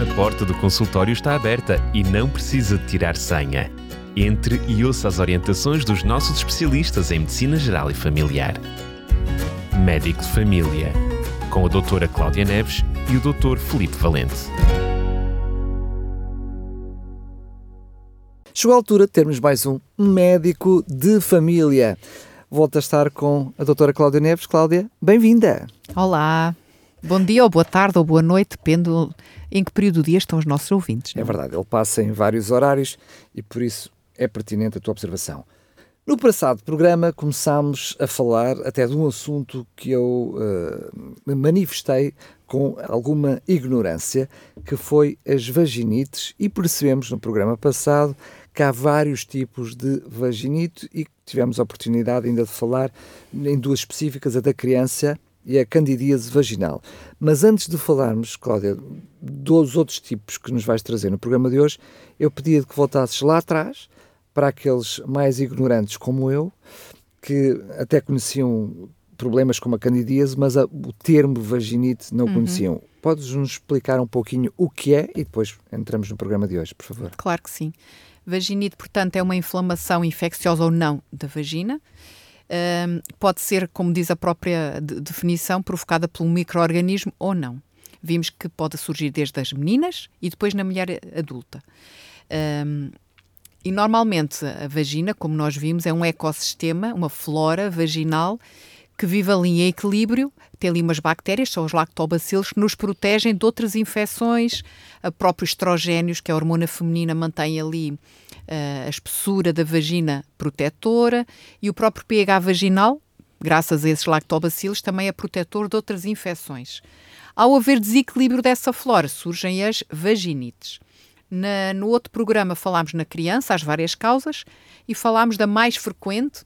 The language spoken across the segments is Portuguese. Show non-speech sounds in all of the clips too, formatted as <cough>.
A porta do consultório está aberta e não precisa de tirar senha. Entre e ouça as orientações dos nossos especialistas em Medicina Geral e Familiar. Médico de Família, com a doutora Cláudia Neves e o doutor Felipe Valente. Chegou a altura de termos mais um médico de família. Volto a estar com a doutora Cláudia Neves. Cláudia, bem-vinda. Olá, bom dia ou boa tarde ou boa noite, depende em que período do dia estão os nossos ouvintes. É verdade, ele passa em vários horários e por isso é pertinente a tua observação. No passado programa começámos a falar até de um assunto que eu uh, manifestei com alguma ignorância, que foi as vaginites, e percebemos no programa passado que há vários tipos de vaginite e tivemos a oportunidade ainda de falar em duas específicas, a da criança e a candidíase vaginal. Mas antes de falarmos, Cláudia, dos outros tipos que nos vais trazer no programa de hoje, eu pedia que voltasses lá atrás para aqueles mais ignorantes como eu, que até conheciam problemas como a candidíase, mas a, o termo vaginite não uhum. conheciam. Podes-nos explicar um pouquinho o que é e depois entramos no programa de hoje, por favor. Claro que sim. Vaginite, portanto, é uma inflamação infecciosa ou não da vagina. Um, pode ser, como diz a própria de definição, provocada um microorganismo ou não. Vimos que pode surgir desde as meninas e depois na mulher adulta. Um, e normalmente a vagina, como nós vimos, é um ecossistema, uma flora vaginal que vive ali em equilíbrio, tem ali umas bactérias, são os lactobacilos, que nos protegem de outras infecções, a próprio estrogénios, que é a hormona feminina, mantém ali a espessura da vagina protetora, e o próprio pH vaginal, graças a esses lactobacilos, também é protetor de outras infecções. Ao haver desequilíbrio dessa flora, surgem as vaginites. Na, no outro programa falámos na criança, as várias causas, e falámos da mais frequente,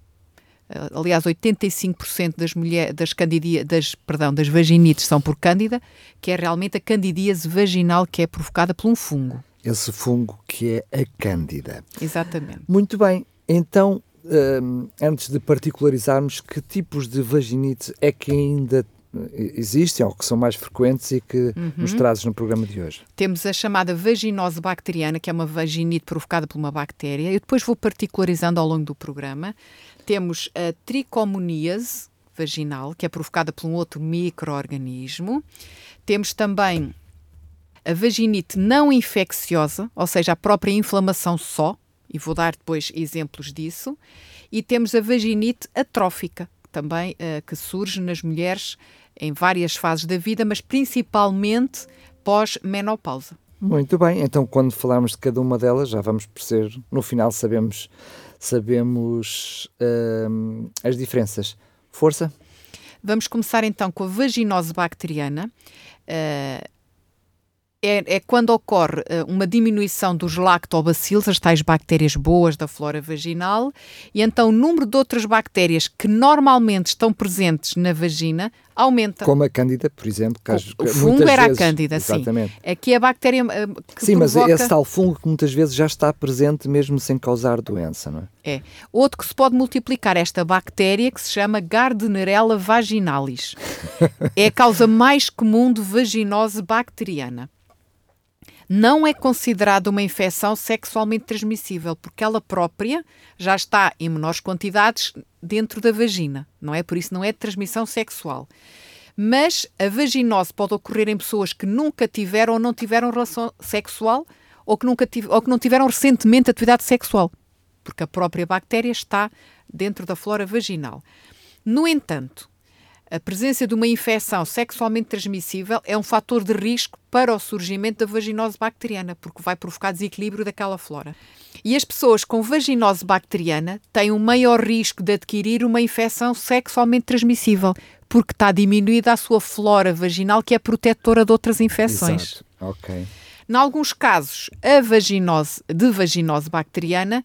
eh, aliás, 85% das mulheres das candidia, das, perdão, das vaginites são por cândida, que é realmente a candidíase vaginal que é provocada por um fungo. Esse fungo que é a cândida. Exatamente. Muito bem. Então, um, antes de particularizarmos, que tipos de vaginite é que ainda existem ou que são mais frequentes e que uhum. nos trazes no programa de hoje? Temos a chamada vaginose bacteriana, que é uma vaginite provocada por uma bactéria. Eu depois vou particularizando ao longo do programa. Temos a tricomoníase vaginal, que é provocada por um outro microorganismo. Temos também a vaginite não infecciosa, ou seja, a própria inflamação só, e vou dar depois exemplos disso. E temos a vaginite atrófica, também uh, que surge nas mulheres em várias fases da vida, mas principalmente pós-menopausa. Muito bem, então quando falarmos de cada uma delas, já vamos perceber, no final sabemos sabemos uh, as diferenças. Força? Vamos começar então com a vaginose bacteriana. Uh, é, é, quando ocorre uh, uma diminuição dos lactobacilos, as tais bactérias boas da flora vaginal, e então o número de outras bactérias que normalmente estão presentes na vagina aumenta. Como a cândida, por exemplo. Caso, o, o fungo era vezes, a cândida, exatamente. sim. Aqui a bactéria uh, que Sim, provoca... mas esse tal fungo que muitas vezes já está presente mesmo sem causar doença, não é? É. Outro que se pode multiplicar esta bactéria que se chama Gardnerella vaginalis. <laughs> é a causa mais comum de vaginose bacteriana não é considerada uma infecção sexualmente transmissível, porque ela própria já está em menores quantidades dentro da vagina, não é? Por isso não é de transmissão sexual. Mas a vaginose pode ocorrer em pessoas que nunca tiveram ou não tiveram relação sexual ou que, nunca ou que não tiveram recentemente atividade sexual, porque a própria bactéria está dentro da flora vaginal. No entanto, a presença de uma infecção sexualmente transmissível é um fator de risco para o surgimento da vaginose bacteriana, porque vai provocar desequilíbrio daquela flora. E as pessoas com vaginose bacteriana têm um maior risco de adquirir uma infecção sexualmente transmissível, porque está diminuída a sua flora vaginal, que é protetora de outras infecções. Exato. Ok. Em alguns casos, a vaginose de vaginose bacteriana,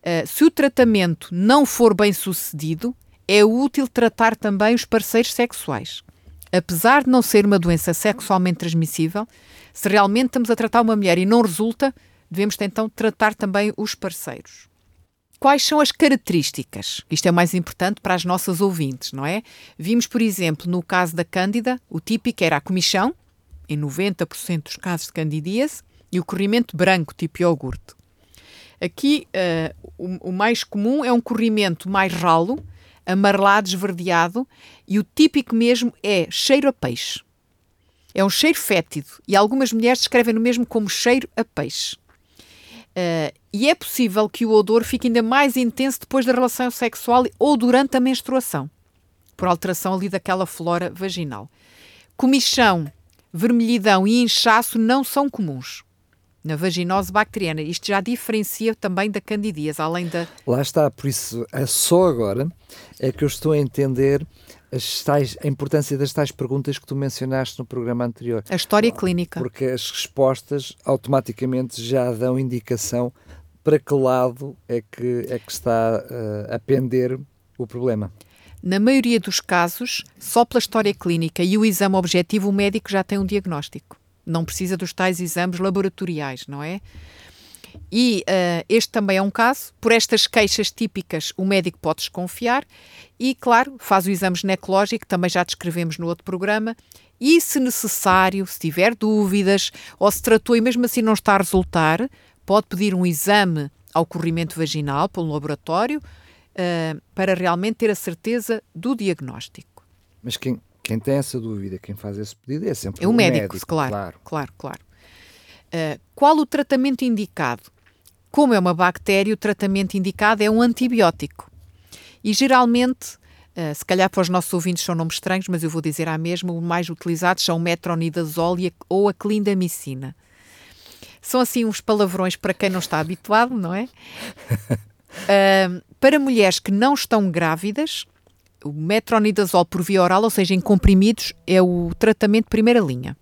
uh, se o tratamento não for bem sucedido, é útil tratar também os parceiros sexuais. Apesar de não ser uma doença sexualmente transmissível, se realmente estamos a tratar uma mulher e não resulta, devemos então tratar também os parceiros. Quais são as características? Isto é mais importante para as nossas ouvintes, não é? Vimos, por exemplo, no caso da Cândida, o típico era a comichão, em 90% dos casos de candidíase, e o corrimento branco, tipo iogurte. Aqui, uh, o, o, mais comum é um corrimento mais ralo, amarelado, esverdeado, e o típico mesmo é cheiro a peixe. É um cheiro fétido, e algumas mulheres descrevem o mesmo como cheiro a peixe. Uh, e é possível que o odor fique ainda mais intenso depois da relação sexual ou durante a menstruação, por alteração ali daquela flora vaginal. Comichão, vermelhidão e inchaço não são comuns na vaginose bacteriana. Isto já diferencia também da candidíase, além da... Lá está, por isso, é só agora é que eu estou a entender tais, a importância das tais perguntas que tu mencionaste no programa anterior. A história clínica. Porque as respostas automaticamente já dão indicação para que lado é que, é que está uh, a pender o problema. Na maioria dos casos, só pela história clínica e o exame objetivo, o médico já tem um diagnóstico. Não precisa dos tais exames laboratoriais, não é? E uh, este também é um caso. Por estas queixas típicas, o médico pode desconfiar e, claro, faz o exame ginecológico, também já descrevemos no outro programa. E, se necessário, se tiver dúvidas ou se tratou e mesmo assim não está a resultar, pode pedir um exame ao corrimento vaginal pelo laboratório uh, para realmente ter a certeza do diagnóstico. Mas quem, quem tem essa dúvida, quem faz esse pedido é sempre é o, médico, médico claro, claro, claro, claro. Uh, qual o tratamento indicado? Como é uma bactéria, o tratamento indicado é um antibiótico. E geralmente, uh, se calhar para os nossos ouvintes são nomes estranhos, mas eu vou dizer a mesma, os mais utilizados são o metronidazol a, ou a clindamicina. São assim uns palavrões para quem não está habituado, não é? Uh, <laughs> para mulheres que não estão grávidas, o metronidazol por via oral, ou seja, em comprimidos, é o tratamento de primeira linha.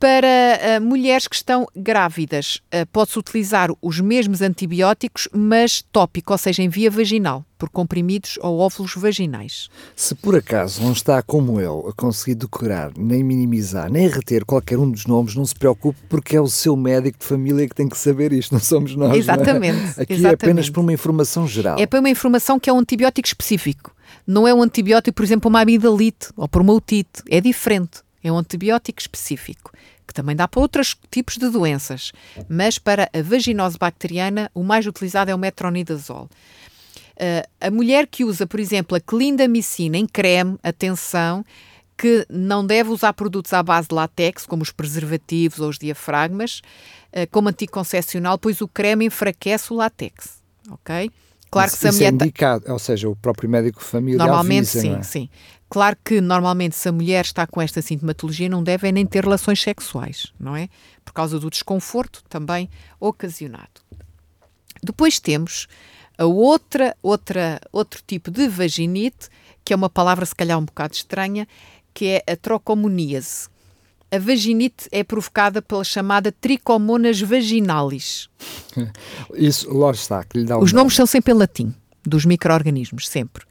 Para uh, mulheres que estão grávidas, uh, pode-se utilizar os mesmos antibióticos, mas tópico, ou seja, em via vaginal, por comprimidos ou óvulos vaginais. Se por acaso não está como eu a conseguir decorar, nem minimizar, nem reter qualquer um dos nomes, não se preocupe, porque é o seu médico de família que tem que saber isto, não somos nós. Exatamente. É? Aqui exatamente. é apenas por uma informação geral. É para uma informação que é um antibiótico específico. Não é um antibiótico, por exemplo, para uma amidalite ou para uma otite. É diferente. É um antibiótico específico, que também dá para outros tipos de doenças, mas para a vaginose bacteriana o mais utilizado é o metronidazol. Uh, a mulher que usa, por exemplo, a clindamicina em creme, atenção, que não deve usar produtos à base de látex, como os preservativos ou os diafragmas, uh, como anticoncepcional, pois o creme enfraquece o látex, ok? Claro que se a mulher. É indicado, ou seja, o próprio médico familiar. Normalmente, avisa, sim, é? sim. Claro que normalmente se a mulher está com esta sintomatologia não deve nem ter relações sexuais, não é? Por causa do desconforto também ocasionado. Depois temos a outra, outra, outro tipo de vaginite, que é uma palavra se calhar um bocado estranha, que é a trocomoníase. A vaginite é provocada pela chamada tricomonas vaginalis. <laughs> Isso, lá está, que lhe dá Os nome. nomes são sempre em latim, dos micro-organismos, sempre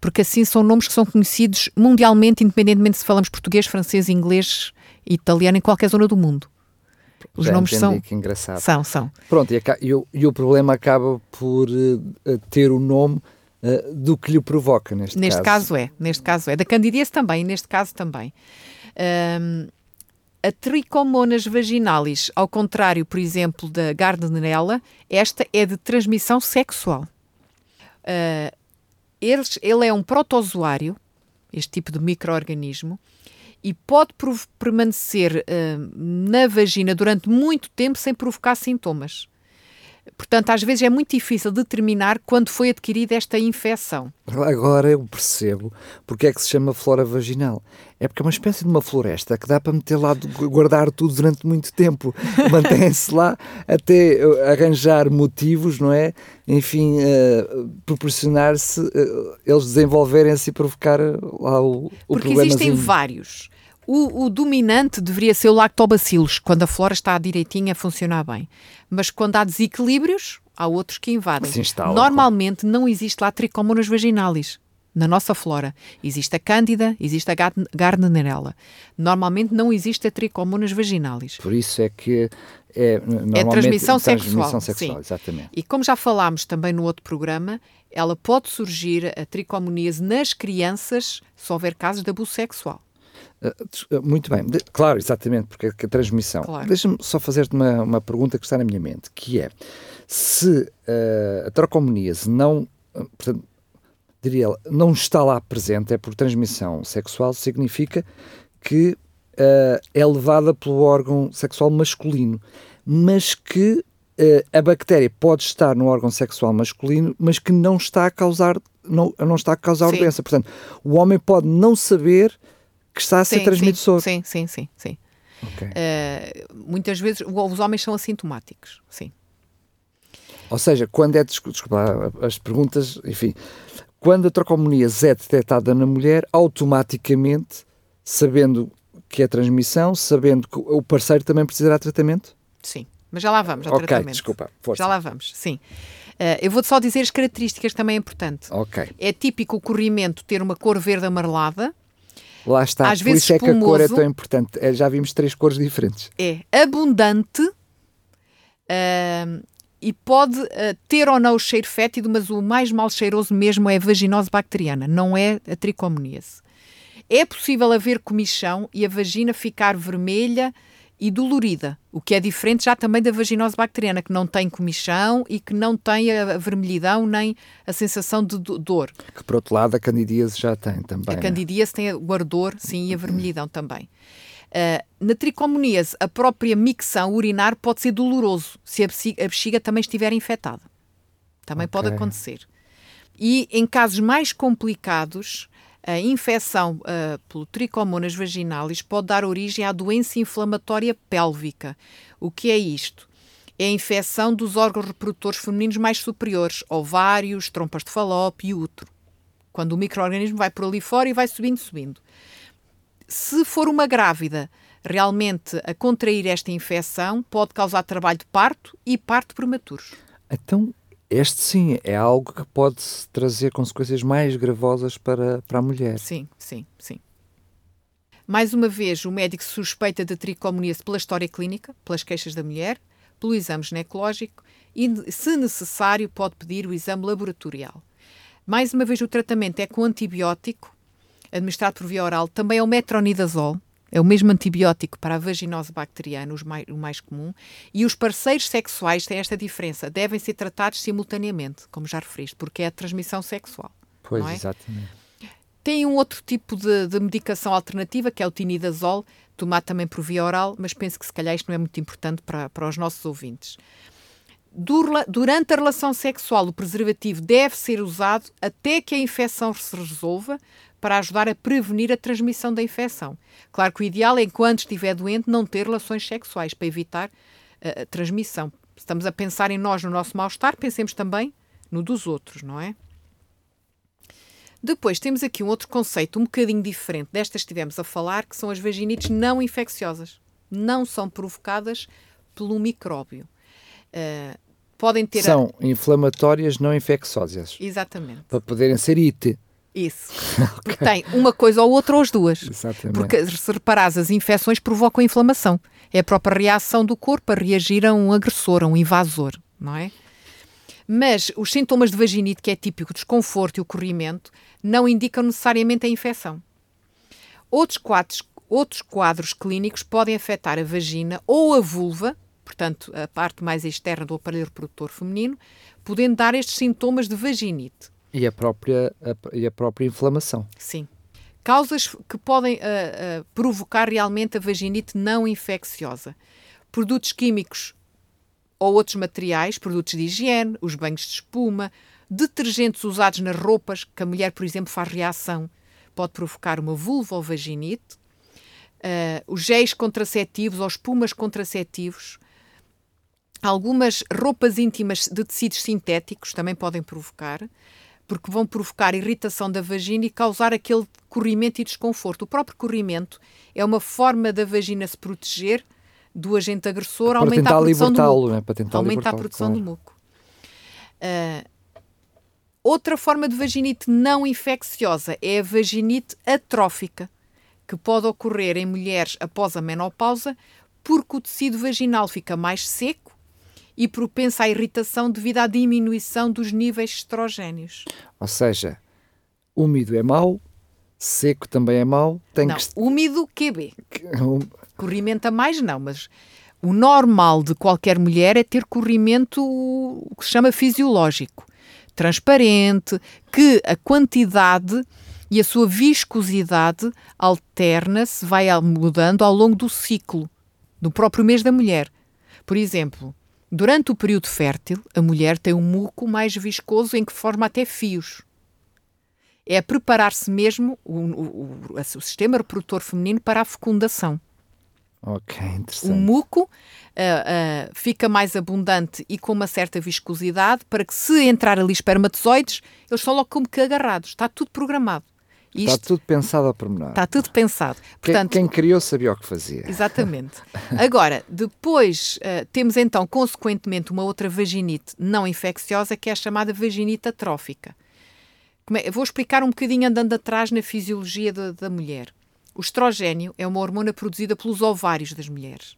porque assim são nomes que são conhecidos mundialmente, independentemente se falamos português, francês, inglês, italiano, em qualquer zona do mundo. Os Já nomes são. Que engraçado. São, são. Pronto, e, e, o, e o problema acaba por uh, ter o nome uh, do que lhe provoca, neste, neste caso. caso. é, neste caso é. Da candidíase também, neste caso também. Um, a tricomonas vaginalis, ao contrário, por exemplo, da Gardnerella, esta é de transmissão sexual. Uh, eles, ele é um protozoário, este tipo de microorganismo, e pode permanecer uh, na vagina durante muito tempo sem provocar sintomas. Portanto, às vezes é muito difícil determinar quando foi adquirida esta infecção. Agora eu percebo porque é que se chama flora vaginal. É porque é uma espécie de uma floresta que dá para meter lá, guardar tudo durante muito tempo. <laughs> Mantém-se lá até eh, arranjar motivos, não é? Enfim, uh, proporcionar-se, uh, eles desenvolverem-se e provocar lá o, o Porque existem vários. O, o, dominante deveria ser o lactobacillus, quando a flora está direitinha a funcionar bem. Mas quando há desequilíbrios, há outros que invadem. Normalmente não existe lá tricomonas vaginalis na nossa flora. Existe a Cândida, existe a Gardnerella. Normalmente não existe a Trichomonas vaginalis. Por isso é que é, é transmissão sexual. Transmissão sexual sim. exatamente. E como já falámos também no outro programa, ela pode surgir a tricomoníase nas crianças se houver casos de abuso sexual. Uh, muito bem, claro, exatamente, porque é a transmissão. Claro. Deixa-me só fazer-te uma, uma pergunta que está na minha mente, que é se uh, a trocomoníase não, portanto, diria não está lá presente, é por transmissão sexual, significa que uh, é levada pelo órgão sexual masculino, mas que uh, a bactéria pode estar no órgão sexual masculino, mas que não está a causar, não, não está a causar sim. doença. Portanto, o homem pode não saber que está a ser sim, transmissor. Sim, sim, sim, sim. Okay. Uh, muitas vezes os homens são assintomáticos, sim. Ou seja, quando é, desculpa, as perguntas, enfim, quando a trocomoníase é detectada na mulher, automaticamente, sabendo que é transmissão, sabendo que o parceiro também precisará de tratamento? Sim, mas já lá vamos ao okay, tratamento. desculpa, força. Já lá vamos, sim. Uh, eu vou só dizer as características também é importante. Ok. É típico o corrimento ter uma cor verde amarelada. Lá está, às por vezes isso é que a cor é tão importante. É, já vimos três cores diferentes. É abundante uh, e pode uh, ter ou não o cheiro fétido, mas o mais mal cheiroso mesmo é a vaginose bacteriana, não é a tricomoníase. É possível haver comichão e a vagina ficar vermelha e dolorida, o que é diferente já também da vaginose bacteriana, que não tem comichão e que não tem a vermelhidão nem a sensação de dor. Que por outro lado a candidíase já tem também. A né? candidíase tem o ardor, sim, e a vermelhidão também. Uh, na tricomoníase, a própria micção urinar pode ser doloroso se a bexiga, a bexiga também estiver infectada. Também okay. pode acontecer. E em casos mais complicados, a infecção uh, pelo tricomonas vaginalis pode dar origem à doença inflamatória pélvica. O que é isto? É a infecção dos órgãos reprodutores femininos mais superiores, ovários, trompas de falópio e útero. Quando o microorganismo vai por ali fora e vai subindo, subindo. Se for uma grávida realmente a contrair esta infecção, pode causar trabalho de parto e parto prematuros. Então, este sim é algo que pode trazer consequências mais gravosas para, para a mulher. Sim, sim, sim. Mais uma vez, o médico suspeita de tricomoníase pela história clínica, pelas queixas da mulher, pelo exame ginecológico e, se necessário, pode pedir o exame laboratorial. Mais uma vez, o tratamento é com antibiótico, administrado por via oral, também é o metronidazol, é o mesmo antibiótico para a vaginose bacteriana, mais, o mais comum, e os parceiros sexuais têm esta diferença, devem ser tratados simultaneamente, como já referiste, porque é a transmissão sexual. Pois, é? exatamente. Tem um outro tipo de, de, medicação alternativa, que é o tinidazol, tomado também por via oral, mas penso que se calhar isto não é muito importante para, para os nossos ouvintes. Durante a relação sexual, o preservativo deve ser usado até que a infecção se resolva, para ajudar a prevenir a transmissão da infecção. Claro que o ideal é, enquanto estiver doente, não ter relações sexuais para evitar a, a transmissão. Estamos a pensar em nós, no nosso mal-estar, pensemos também no dos outros, não é? Depois temos aqui um outro conceito um bocadinho diferente destas que estivemos a falar, que são as vaginites não infecciosas. Não são provocadas pelo micróbio. Uh, podem ter. São a... inflamatórias não infecciosas. Exatamente. Para poderem ser IT. Isso. <laughs> Porque tem uma coisa ou outra ou as duas. Exatamente. Porque se reparares, as infecções provocam inflamação. É a própria reação do corpo a reagir a um agressor, a um invasor, não é? Mas os sintomas de vaginite, que é típico, o desconforto e o corrimento, não indicam necessariamente a infecção. Outros quadros, outros quadros clínicos podem afetar a vagina ou a vulva, portanto, a parte mais externa do aparelho reprodutor feminino, podendo dar estes sintomas de vaginite. E a própria, a, e a própria inflamação. Sim. Causas que podem uh, uh, provocar realmente a vaginite não infecciosa. Produtos químicos ou outros materiais, produtos de higiene, os banhos de espuma, detergentes usados nas roupas, que a mulher, por exemplo, faz reação, pode provocar uma vulva ou vaginite. Uh, os géis contraceptivos ou espumas contraceptivos. Algumas roupas íntimas de tecidos sintéticos também podem provocar porque vão provocar irritação da vagina e causar aquele corrimento e desconforto. O próprio corrimento é uma forma da vagina se proteger do agente agressor, para aumenta a produção do muco. Né? Para tentar aumenta a produção claro. do muco. Uh, outra forma de vaginite não infecciosa é a vaginite atrófica, que pode ocorrer em mulheres após a menopausa, porque o tecido vaginal fica mais seco e propensa à irritação devido à diminuição dos níveis estrogénios. Ou seja, úmido é mau, Seco também é mau. Tem não, que... úmido QB. <laughs> Corrimento a mais não, mas o normal de qualquer mulher é ter corrimento o que se chama fisiológico, transparente, que a quantidade e a sua viscosidade alterna-se, vai mudando ao longo do ciclo, do próprio mês da mulher. Por exemplo, durante o período fértil, a mulher tem um muco mais viscoso em que forma até fios. É preparar-se mesmo o, o, o, o sistema reprodutor feminino para a fecundação. Ok, interessante. O muco uh, uh, fica mais abundante e com uma certa viscosidade para que, se entrar ali espermatozoides, eles são logo como que agarrados. Está tudo programado. Isto, está tudo pensado a pormenor. Está tudo pensado. Portanto, quem, quem criou sabia o que fazia. Exatamente. <laughs> Agora, depois uh, temos então, consequentemente, uma outra vaginite não infecciosa que é a chamada vaginite atrófica. É, vou explicar um bocadinho andando atrás na fisiologia da, da mulher. O estrogênio é uma hormona produzida pelos ovários das mulheres,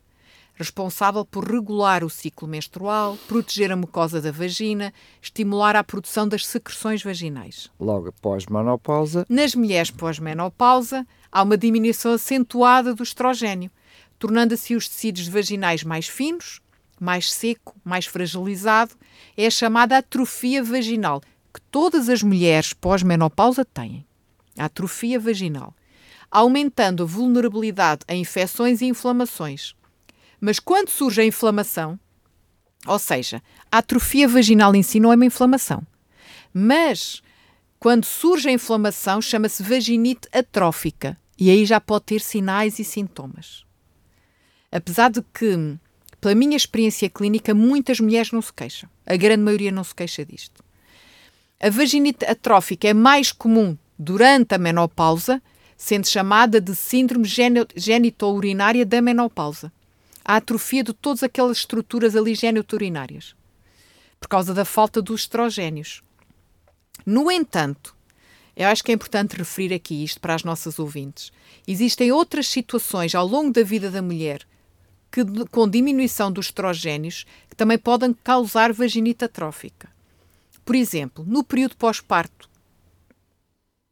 responsável por regular o ciclo menstrual, proteger a mucosa da vagina, estimular a produção das secreções vaginais. Logo após menopausa. Nas mulheres pós-menopausa, há uma diminuição acentuada do estrogênio, tornando assim os tecidos vaginais mais finos, mais seco, mais fragilizado. É a chamada atrofia vaginal, que todas as mulheres pós-menopausa têm. A atrofia vaginal aumentando a vulnerabilidade a infecções e inflamações. Mas quando surge a inflamação, ou seja, a atrofia vaginal em si não é uma inflamação, mas quando surge a inflamação chama-se vaginite atrófica e aí já pode ter sinais e sintomas. Apesar de que, pela minha experiência clínica, muitas mulheres não se queixam. A grande maioria não se queixa disto. A vaginite atrófica é mais comum durante a menopausa sendo chamada de síndrome genitourinária da menopausa. A atrofia de todas aquelas estruturas ali genitourinárias, por causa da falta dos estrogénios. No entanto, eu acho que é importante referir aqui isto para as nossas ouvintes. Existem outras situações ao longo da vida da mulher que, com diminuição dos estrogénios, que também podem causar vaginite atrófica. Por exemplo, no período pós-parto,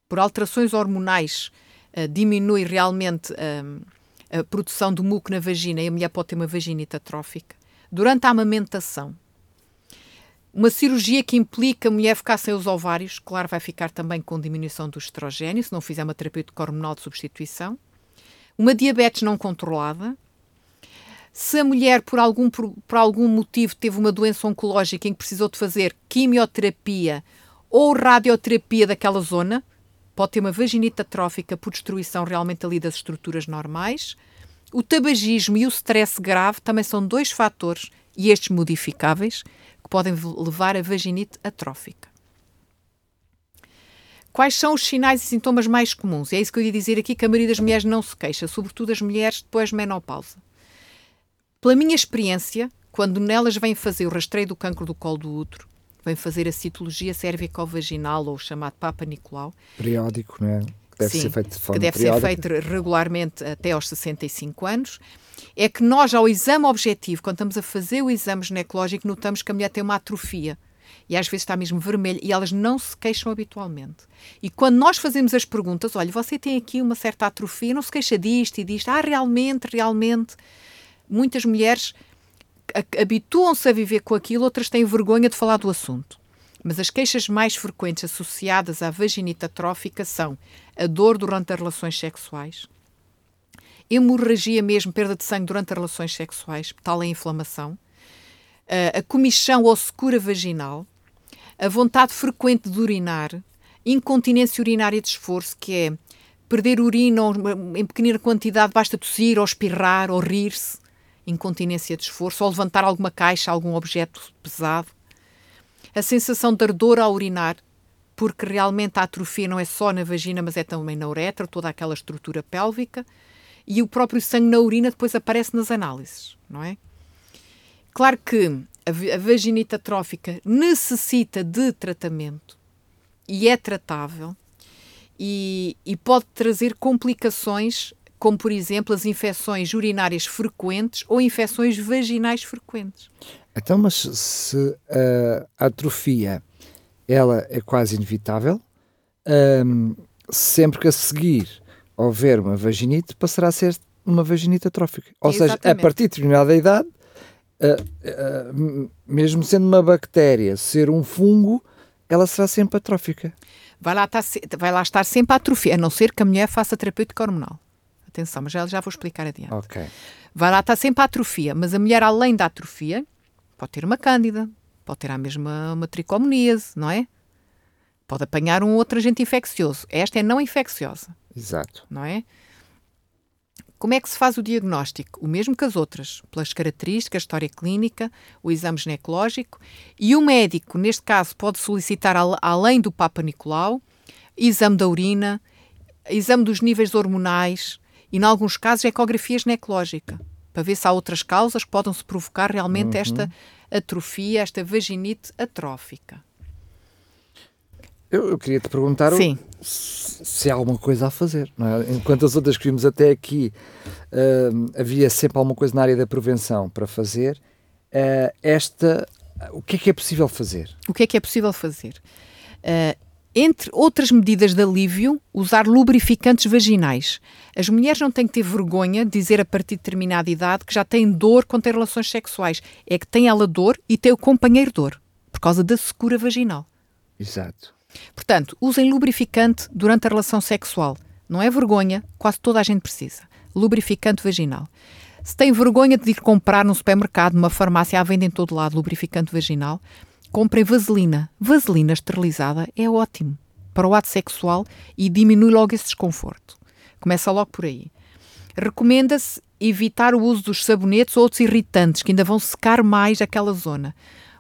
por alterações hormonais uh, diminui realmente uh, a produção do muco na vagina e a mulher pode ter uma vaginite atrófica. Durante a amamentação, uma cirurgia que implica a mulher ficar sem os ovários, claro, vai ficar também com diminuição do estrogênio, se não fizer uma terapêutica hormonal de substituição. Uma diabetes não controlada. Se a mulher, por algum, por, por algum motivo, teve uma doença oncológica em que precisou de fazer quimioterapia ou radioterapia daquela zona, pode ter uma vaginite atrófica por destruição realmente ali das estruturas normais. O tabagismo e o stress grave também são dois fatores, e estes modificáveis, que podem levar a vaginite atrófica. Quais são os sinais e sintomas mais comuns? É isso que eu ia dizer aqui, que a maioria das mulheres não se queixa, sobretudo as mulheres depois de menopausa. Pela minha experiência, quando nelas vêm fazer o rastreio do cancro do colo do útero, vem fazer a citologia cervicovaginal ou chamado Papa Nicolau. Periódico, não é? Que deve Sim, ser feito de forma que deve periódica. ser feito regularmente até aos 65 anos. É que nós, ao exame objetivo, quando estamos a fazer o exame ginecológico, notamos que a mulher tem uma atrofia e às vezes está mesmo vermelha e elas não se queixam habitualmente. E quando nós fazemos as perguntas, olha, você tem aqui uma certa atrofia, não se queixa disto e disto, ah, realmente, realmente. Muitas mulheres habituam-se a viver com aquilo, outras têm vergonha de falar do assunto. Mas as queixas mais frequentes associadas à vaginite atrófica são a dor durante as relações sexuais, hemorragia mesmo, perda de sangue durante as relações sexuais, tal é a inflamação, a comichão ou secura vaginal, a vontade frequente de urinar, incontinência urinária de esforço, que é perder urina em pequena quantidade, basta tossir ou espirrar ou rir-se, incontinência de esforço, ou levantar alguma caixa, algum objeto pesado. A sensação de ardor ao urinar, porque realmente a atrofia não é só na vagina, mas é também na uretra, toda aquela estrutura pélvica. E o próprio sangue na urina depois aparece nas análises, não é? Claro que a vaginite atrófica necessita de tratamento e é tratável e, e pode trazer complicações como por exemplo as infecções urinárias frequentes ou infecções vaginais frequentes. Então, mas se a atrofia ela é quase inevitável, um, sempre que a seguir houver uma vaginite, passará a ser uma vaginite atrófica. Ou seja, a partir de determinada idade, uh, uh, mesmo sendo uma bactéria, ser um fungo, ela será sempre atrófica. Vai lá, estar, vai lá estar sempre a atrofia, a não ser que a mulher faça terapêutica hormonal. Atenção, mas já, já vou explicar adiante. Ok. Vai lá estar sempre a atrofia, mas a mulher, além da atrofia, pode ter uma cândida, pode ter a mesma uma tricomoníase, não é? Pode apanhar um outro agente infeccioso. Esta é não infecciosa. Exato. Não é? Como é que se faz o diagnóstico? O mesmo que as outras, pelas características, história clínica, o exame ginecológico e o médico, neste caso, pode solicitar, além do Papa Nicolau, exame da urina, exame dos níveis hormonais e, em alguns casos, ecografia ginecológica, para ver se há outras causas que podem se provocar realmente uhum. esta atrofia, esta vaginite atrófica. Eu, eu queria te perguntar se, se, há alguma coisa a fazer. É? Enquanto as outras que vimos até aqui uh, havia sempre alguma coisa na área da prevenção para fazer, uh, esta, o que é que é possível fazer? O que é que é possível fazer? Entre outras medidas de alívio, usar lubrificantes vaginais. As mulheres não têm que ter vergonha de dizer a partir de determinada idade que já têm dor quando têm relações sexuais. É que tem ela dor e tem o companheiro dor, por causa da secura vaginal. Exato. Portanto, usem lubrificante durante a relação sexual. Não é vergonha, quase toda a gente precisa. Lubrificante vaginal. Se tem vergonha de ir comprar num supermercado, numa farmácia, à venda em todo lado lubrificante vaginal, comprem vaselina. Vaselina esterilizada é ótimo para o ato sexual e diminui logo esse desconforto. Começa logo por aí. Recomenda-se evitar o uso dos sabonetes ou outros irritantes que ainda vão secar mais aquela zona.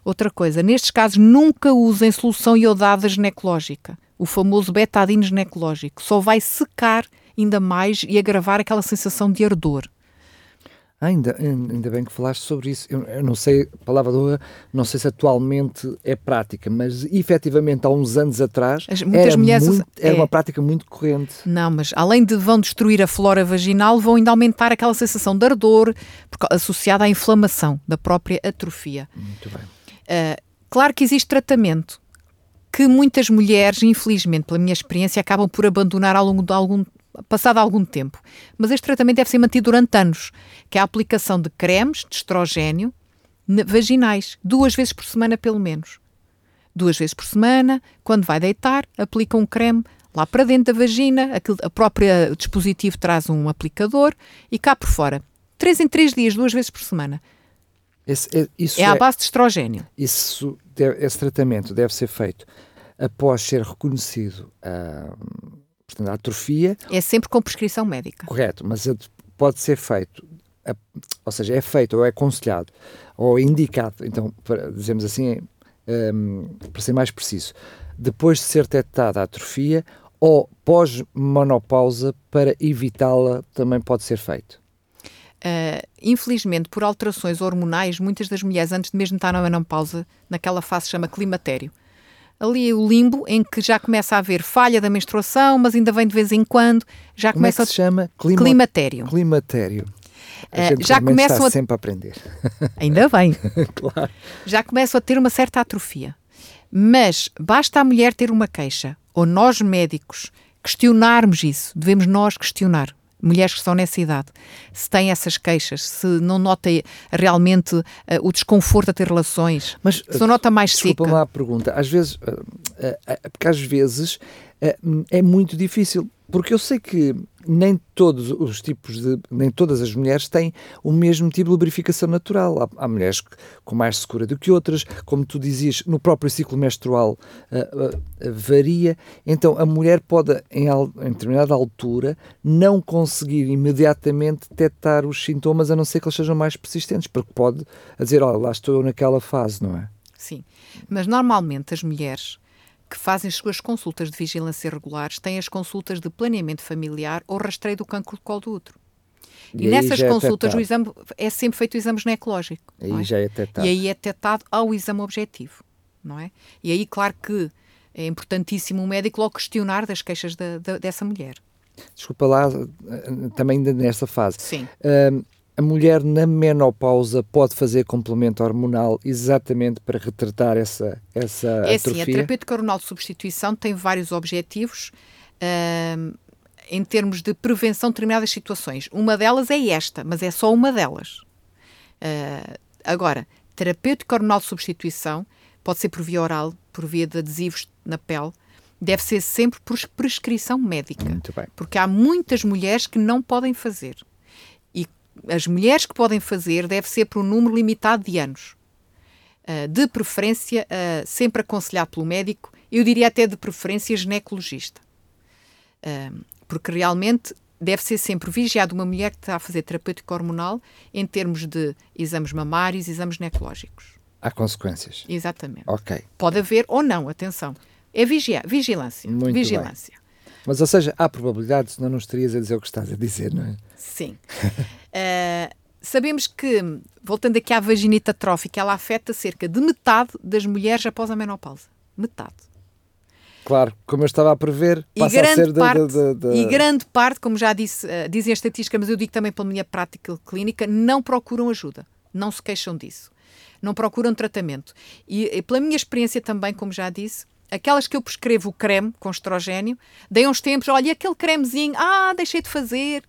Outra coisa, nestes casos nunca usem solução iodada ginecológica, o famoso betadine ginecológico. Só vai secar ainda mais e agravar aquela sensação de ardor. Ainda, ainda bem que falaste sobre isso. Eu, eu não sei, palavra do não sei se atualmente é prática, mas efetivamente há uns anos atrás As, muitas era, mulheres, muito, era é, uma prática muito corrente. Não, mas além de vão destruir a flora vaginal, vão ainda aumentar aquela sensação de ardor associada à inflamação da própria atrofia. Muito bem. Uh, claro que existe tratamento que muitas mulheres, infelizmente, pela minha experiência, acabam por abandonar ao longo de algum passado algum tempo. Mas este tratamento deve ser mantido durante anos, que é a aplicação de cremes de estrogênio vaginais, duas vezes por semana pelo menos. Duas vezes por semana, quando vai deitar, aplica um creme lá para dentro da vagina, aquele, a própria dispositivo traz um aplicador e cá por fora. Três em três dias, duas vezes por semana. Esse, é, é à base de estrogênio. Isso, esse tratamento deve ser feito após ser reconhecido a, portanto, a atrofia. É sempre com prescrição médica. Correto, mas pode ser feito, ou seja, é feito ou é aconselhado ou é indicado, então, para, dizemos assim, um, para ser mais preciso, depois de ser detectada a atrofia ou pós-menopausa para evitá-la também pode ser feito. Uh, infelizmente, por alterações hormonais, muitas das mulheres, antes de mesmo estar na menopausa, naquela fase se chama climatério. Ali é o limbo em que já começa a haver falha da menstruação, mas ainda vem de vez em quando, já Como começa é que se chama Clima... climatério. Climatério. Uh, já começam a... sempre a aprender. <laughs> Ainda bem. <laughs> claro. Já começam a ter uma certa atrofia. Mas basta a mulher ter uma queixa, ou nós médicos questionarmos isso, devemos nós questionar mulheres que estão nessa idade, se têm essas queixas, se não nota realmente uh, o desconforto a ter relações, Mas, se não nota mais desculpa seca. lá a pergunta, às vezes, uh, uh, porque às vezes é muito difícil, porque eu sei que nem todos os tipos de, nem todas as mulheres têm o mesmo tipo de lubrificação natural. Há, há mulheres com mais segura do que outras, como tu dizias, no próprio ciclo menstrual uh, uh, varia. Então a mulher pode, em, em, determinada altura, não conseguir imediatamente detectar os sintomas, a não ser que eles sejam mais persistentes, porque pode dizer, olha, lá estou eu naquela fase, não é? Sim, mas normalmente as mulheres que fazem as suas consultas de vigilância regulares têm as consultas de planeamento familiar ou rastreio do cancro do colo do útero. E, e nessas é consultas é o exame é sempre feito o exame ginecológico. Aí é? já é detectado. E aí é detectado ao exame objetivo, não é? E aí, claro que é importantíssimo o médico logo questionar das queixas da, da, dessa mulher. Desculpa lá, eh, também nesta fase. Sim. A mulher na menopausa pode fazer complemento hormonal exatamente para retratar essa, essa é atrofia? Sim, a terapêutica hormonal de substituição tem vários objetivos. uh, em termos de prevenção de determinadas situações. Uma delas é esta, mas é só uma delas. Uh, agora, terapêutico hormonal de substituição pode ser por via oral, por via de adesivos na pele, deve ser sempre por prescrição médica. Muito bem. Porque há muitas mulheres que não podem fazer. As mulheres que podem fazer deve ser por um número limitado de anos. Uh, de preferência, uh, sempre aconselhado pelo médico, eu diria até de preferência ginecologista. Uh, porque realmente deve ser sempre vigiado uma mulher que está a fazer terapêutico hormonal em termos de exames mamários, exames ginecológicos. Há consequências. Exatamente. Ok. Pode haver ou não, atenção. É vigia, vigilância. Muito vigilância. Bem. Mas, ou seja, há probabilidade, senão não estarias a dizer o que estás a dizer, não é? Sim. uh, <laughs> sabemos que, voltando aqui à vaginita trófica, ela afeta cerca de metade das mulheres após a menopausa. Metade. Claro, como eu estava a prever, e passa grande a ser parte, da, da, da... E grande parte, como já disse, uh, dizem as estatísticas, mas eu digo também pela minha prática clínica, não procuram ajuda. Não se queixam disso. Não procuram tratamento. E, e pela minha experiência também, como já disse, aquelas que eu prescrevo o creme com estrogênio, dei uns tempos, olha, aquele cremezinho, ah, deixei de fazer.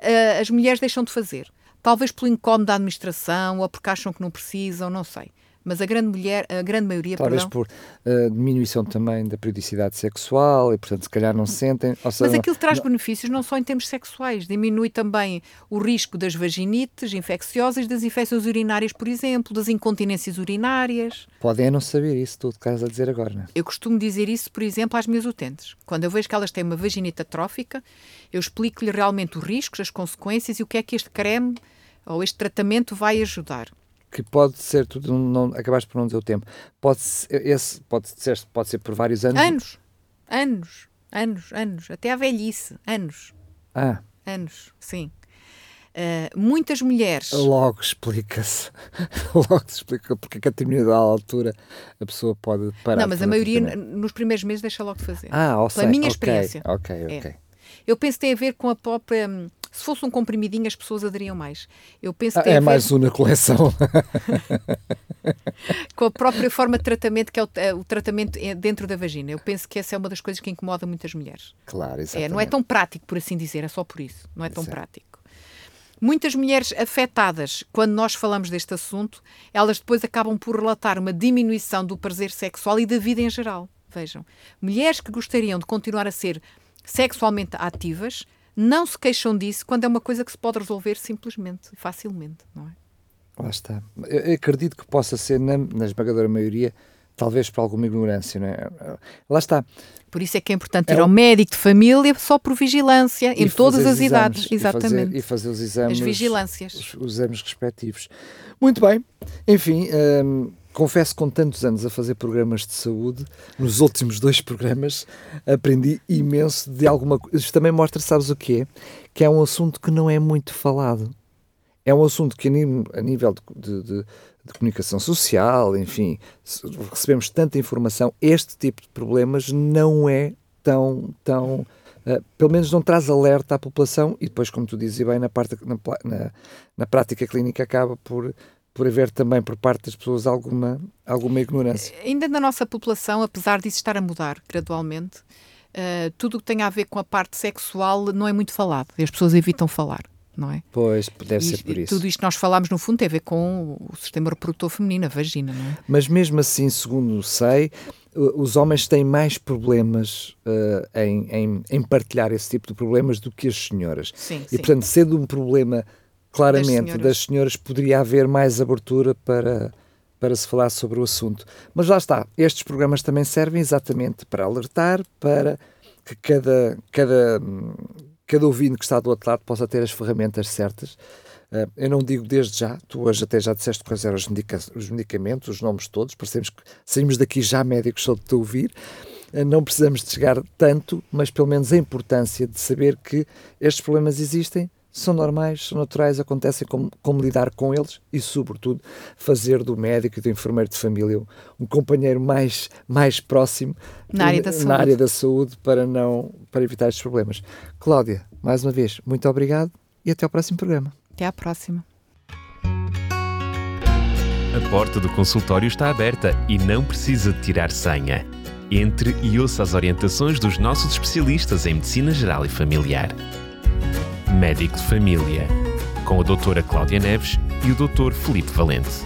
Uh, as mulheres deixam de fazer. Talvez pelo incómodo da administração ou porque acham que não precisam, não sei mas a grande mulher, a grande maioria, Talvez perdão, por uh, diminuição também da periodicidade sexual e, portanto, se calhar não se sentem. Seja, mas aquilo traz não... benefícios não só em termos sexuais, diminui também o risco das vaginites infecciosas, das infecções urinárias, por exemplo, das incontinências urinárias. Podem não saber isso, tudo que estás a dizer agora, não é? Eu costumo dizer isso, por exemplo, às minhas utentes. Quando eu vejo que elas têm uma vaginita trófica, eu explico-lhe realmente os riscos, as consequências e o que é que este creme ou este tratamento vai ajudar que pode ser, tu não, acabaste por não dizer o tempo, pode ser, esse pode ser, pode ser por vários anos. Anos, anos, anos, anos, até à velhice, anos. Ah. Anos, sim. Uh, muitas mulheres. Logo explica-se. <laughs> Logo se explica porque é que a determinada altura a pessoa pode parar. Não, mas a maioria nos primeiros meses deixa logo de fazer. Ah, ou Pela minha okay, experiência. Ok, ok. É. Eu penso que tem a ver com a própria hum, se fosse um comprimidinho, as pessoas aderiam mais. Eu penso que ah, é mais um na coleção. <laughs> com a própria forma de tratamento, que é o, é o, tratamento dentro da vagina. Eu penso que essa é uma das coisas que incomoda muitas mulheres. Claro, exatamente. É, não é tão prático, por assim dizer, é só por isso. Não é tão Exato. prático. Muitas mulheres afetadas, quando nós falamos deste assunto, elas depois acabam por relatar uma diminuição do prazer sexual e da vida em geral. Vejam, mulheres que gostariam de continuar a ser sexualmente ativas não se queixam disso quando é uma coisa que se pode resolver simplesmente, facilmente, não é? Lá está. Eu acredito que possa ser, na, na esmagadora maioria, talvez por alguma ignorância, não é? Lá está. Por isso é que é importante é ir ao médico de família só por vigilância, em todas as idades. Exatamente. E fazer, e fazer, os exames. As vigilâncias. Os, os exames respectivos. Muito bem. Enfim, hum, confesso com tantos anos a fazer programas de saúde, nos últimos dois programas aprendi imenso de alguma coisa. Isto também mostra, sabes o que é? Que é um assunto que não é muito falado. É um assunto que a nível de, de, de comunicação social, enfim, recebemos tanta informação, este tipo de problemas não é tão, tão Uh, pelo menos não traz alerta à população e depois, como tu dizes bem, na, parte, na, na, na prática clínica acaba por, por haver também por parte das pessoas alguma, alguma ignorância. Ainda na nossa população, apesar disso estar a mudar gradualmente, uh, tudo o que tem a ver com a parte sexual não é muito falado e as pessoas evitam falar. Não é? Pois, deve e, ser por isso. Tudo isto que nós falamos, no fundo, tem a ver com o sistema reprodutor feminino, a vagina, não é? Mas mesmo assim, segundo sei, os homens têm mais problemas uh, em, em, em, partilhar esse tipo de problemas do que as senhoras. Sim, e, sim. portanto, sendo um problema claramente das senhoras. das senhoras, poderia haver mais abertura para, para se falar sobre o assunto. Mas lá está, estes programas também servem exatamente para alertar, para que cada, cada, cada ouvinte que está do outro lado possa ter as ferramentas certas. Uh, eu não digo desde já, tu hoje até já disseste quais eram os, medica os medicamentos, os nomes todos, parecemos que saímos daqui já médicos só de te ouvir. Uh, não precisamos de chegar tanto, mas pelo menos a importância de saber que estes problemas existem, são normais, são naturais, acontecem como, como, lidar com eles e, sobretudo, fazer do médico e do enfermeiro de família um companheiro mais, mais próximo na área, da, na saúde. área da saúde para, não, para evitar estes problemas. Cláudia, mais uma vez, muito obrigado e até ao próximo programa. Até à próxima. A porta do consultório está aberta e não precisa de tirar senha. Entre e ouça as orientações dos nossos especialistas em Medicina Geral e Familiar. Médico de Família, com a doutora Cláudia Neves e o Dr. Felipe Valente.